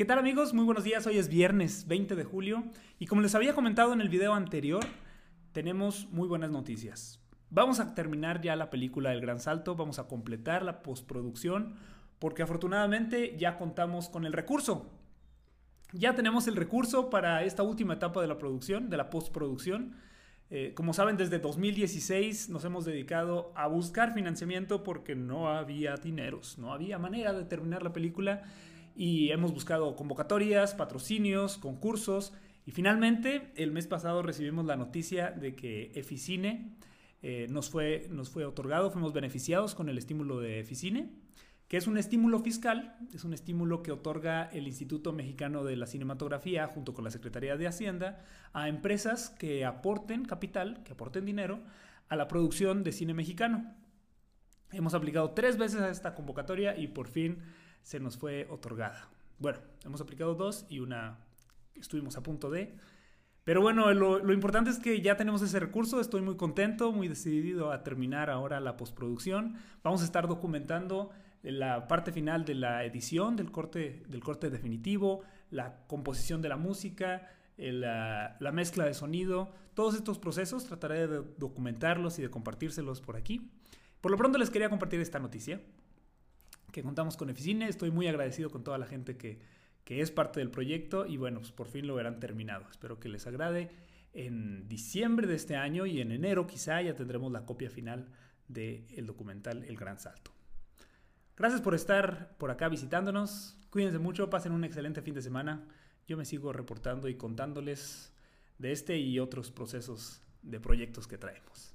¿Qué tal amigos? Muy buenos días, hoy es viernes 20 de julio y como les había comentado en el video anterior, tenemos muy buenas noticias. Vamos a terminar ya la película El Gran Salto, vamos a completar la postproducción porque afortunadamente ya contamos con el recurso. Ya tenemos el recurso para esta última etapa de la producción, de la postproducción. Eh, como saben, desde 2016 nos hemos dedicado a buscar financiamiento porque no había dineros, no había manera de terminar la película y hemos buscado convocatorias, patrocinios, concursos y finalmente el mes pasado recibimos la noticia de que Eficine eh, nos, fue, nos fue otorgado, fuimos beneficiados con el estímulo de Eficine, que es un estímulo fiscal, es un estímulo que otorga el Instituto Mexicano de la Cinematografía junto con la Secretaría de Hacienda a empresas que aporten capital, que aporten dinero a la producción de cine mexicano. Hemos aplicado tres veces a esta convocatoria y por fin se nos fue otorgada. Bueno, hemos aplicado dos y una estuvimos a punto de. Pero bueno, lo, importante es que ya tenemos ese recurso, estoy muy contento, muy decidido a terminar ahora la postproducción. Vamos a estar documentando la parte final de la edición, del corte, del corte definitivo, la composición de la música, la, la, mezcla de sonido, todos estos procesos trataré de documentarlos y de compartírselos por aquí. Por lo pronto les quería compartir esta noticia que contamos con Eficine. Estoy muy agradecido con toda la gente que, que es parte del proyecto y bueno, pues por fin lo verán terminado. Espero que les agrade. En diciembre de este año y en enero quizá ya tendremos la copia final del documental El Gran Salto. Gracias por estar por acá visitándonos. Cuídense mucho, pasen un excelente fin de semana. Yo me sigo reportando y contándoles de este y otros procesos de proyectos que traemos.